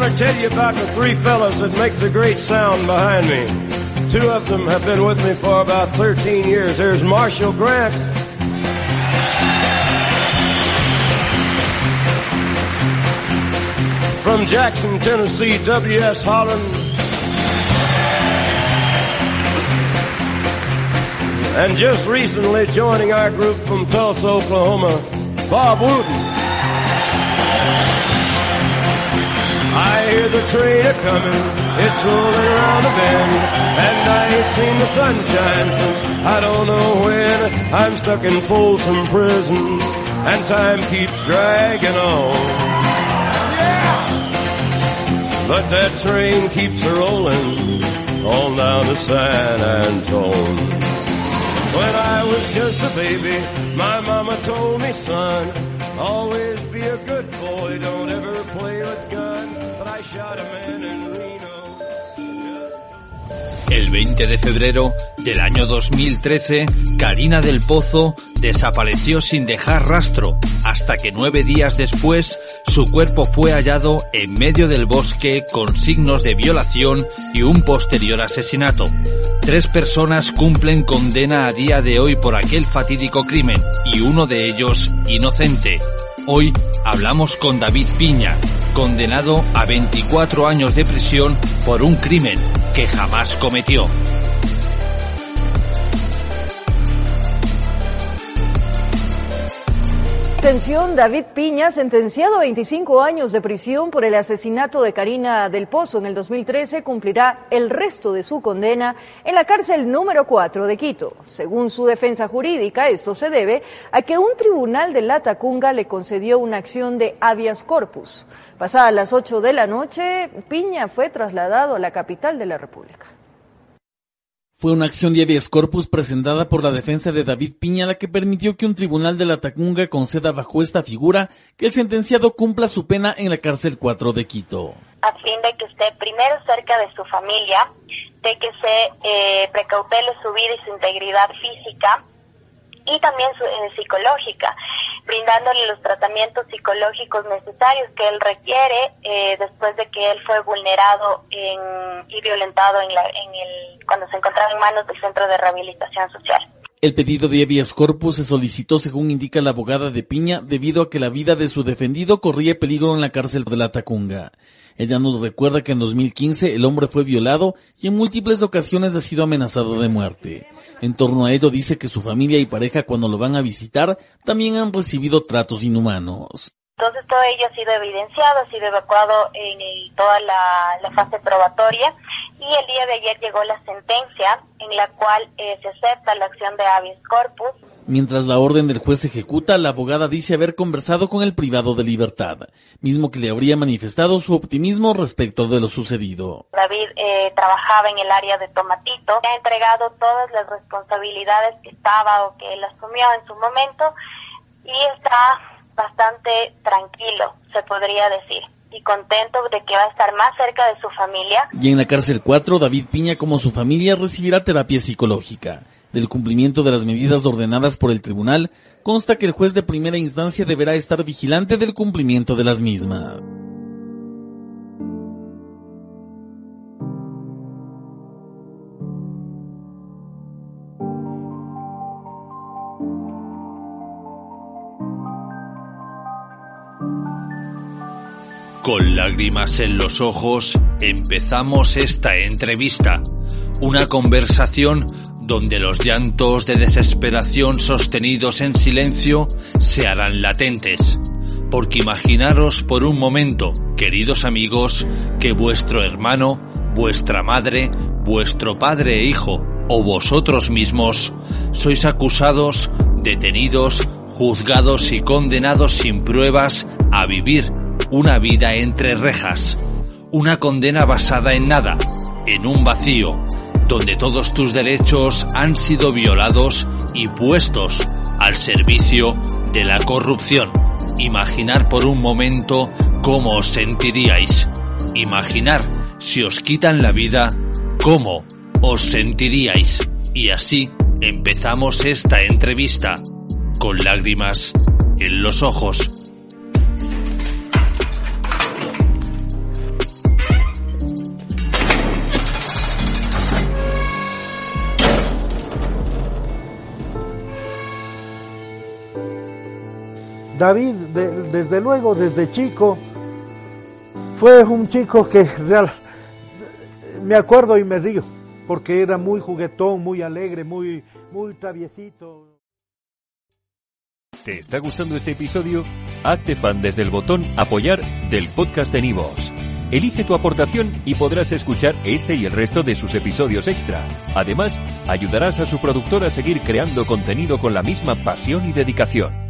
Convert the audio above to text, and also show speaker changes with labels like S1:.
S1: Want to tell you about the three fellas that make the great sound behind me. Two of them have been with me for about 13 years. There's Marshall Grant. From Jackson, Tennessee, W.S. Holland. And just recently joining our group from Tulsa, Oklahoma, Bob Wooten. The train a coming, it's rolling around the bend, and I ain't seen the sunshine since I don't know when. I'm stuck in Folsom Prison, and time keeps dragging on. Yeah! But that train keeps a rolling on down to San Antone. When I was just a baby, my mama told me, son, always be a good
S2: El 20 de febrero del año 2013, Karina del Pozo desapareció sin dejar rastro, hasta que nueve días después su cuerpo fue hallado en medio del bosque con signos de violación y un posterior asesinato. Tres personas cumplen condena a día de hoy por aquel fatídico crimen y uno de ellos inocente. Hoy hablamos con David Piña, condenado a 24 años de prisión por un crimen que jamás cometió.
S3: David Piña, sentenciado a 25 años de prisión por el asesinato de Karina del Pozo en el 2013, cumplirá el resto de su condena en la cárcel número 4 de Quito. Según su defensa jurídica, esto se debe a que un tribunal de La Tacunga le concedió una acción de habeas corpus. Pasadas las 8 de la noche, Piña fue trasladado a la capital de la República.
S4: Fue una acción de habeas corpus presentada por la defensa de David Piña la que permitió que un tribunal de la Tacunga conceda bajo esta figura que el sentenciado cumpla su pena en la cárcel 4 de Quito.
S5: a fin de que esté primero cerca de su familia, de que se eh, precautele su vida y su integridad física y también eh, psicológica, brindándole los tratamientos psicológicos necesarios que él requiere eh, después de que él fue vulnerado en, y violentado en la, en el, cuando se encontraba en manos del Centro de Rehabilitación Social.
S4: El pedido de habeas corpus se solicitó según indica la abogada de Piña debido a que la vida de su defendido corría peligro en la cárcel de la Tacunga. Ella nos recuerda que en 2015 el hombre fue violado y en múltiples ocasiones ha sido amenazado de muerte. En torno a ello dice que su familia y pareja cuando lo van a visitar también han recibido tratos inhumanos.
S5: Entonces todo ello ha sido evidenciado, ha sido evacuado en el- toda la, la fase probatoria. Y el día de ayer llegó la sentencia en la cual eh, se acepta la acción de habeas corpus.
S4: Mientras la orden del juez se ejecuta, la abogada dice haber conversado con el privado de libertad, mismo que le habría manifestado su optimismo respecto de lo sucedido.
S5: David eh, trabajaba en el área de Tomatito, ha entregado todas las responsabilidades que estaba o que él asumió en su momento y está bastante tranquilo, se podría decir y contento de que va a estar más cerca de su familia.
S4: Y en la cárcel 4, David Piña como su familia recibirá terapia psicológica del cumplimiento de las medidas ordenadas por el tribunal, consta que el juez de primera instancia deberá estar vigilante del cumplimiento de las mismas.
S2: Con lágrimas en los ojos empezamos esta entrevista, una conversación donde los llantos de desesperación sostenidos en silencio se harán latentes. Porque imaginaros por un momento, queridos amigos, que vuestro hermano, vuestra madre, vuestro padre e hijo, o vosotros mismos, sois acusados, detenidos, juzgados y condenados sin pruebas a vivir una vida entre rejas. Una condena basada en nada, en un vacío, donde todos tus derechos han sido violados y puestos al servicio de la corrupción. Imaginar por un momento cómo os sentiríais. Imaginar si os quitan la vida, cómo os sentiríais. Y así empezamos esta entrevista con lágrimas en los ojos.
S6: David, desde luego, desde chico, fue un chico que real, me acuerdo y me río, porque era muy juguetón, muy alegre, muy, muy traviesito.
S7: ¿Te está gustando este episodio? Hazte fan desde el botón apoyar del podcast de Nivos. Elige tu aportación y podrás escuchar este y el resto de sus episodios extra. Además, ayudarás a su productor a seguir creando contenido con la misma pasión y dedicación.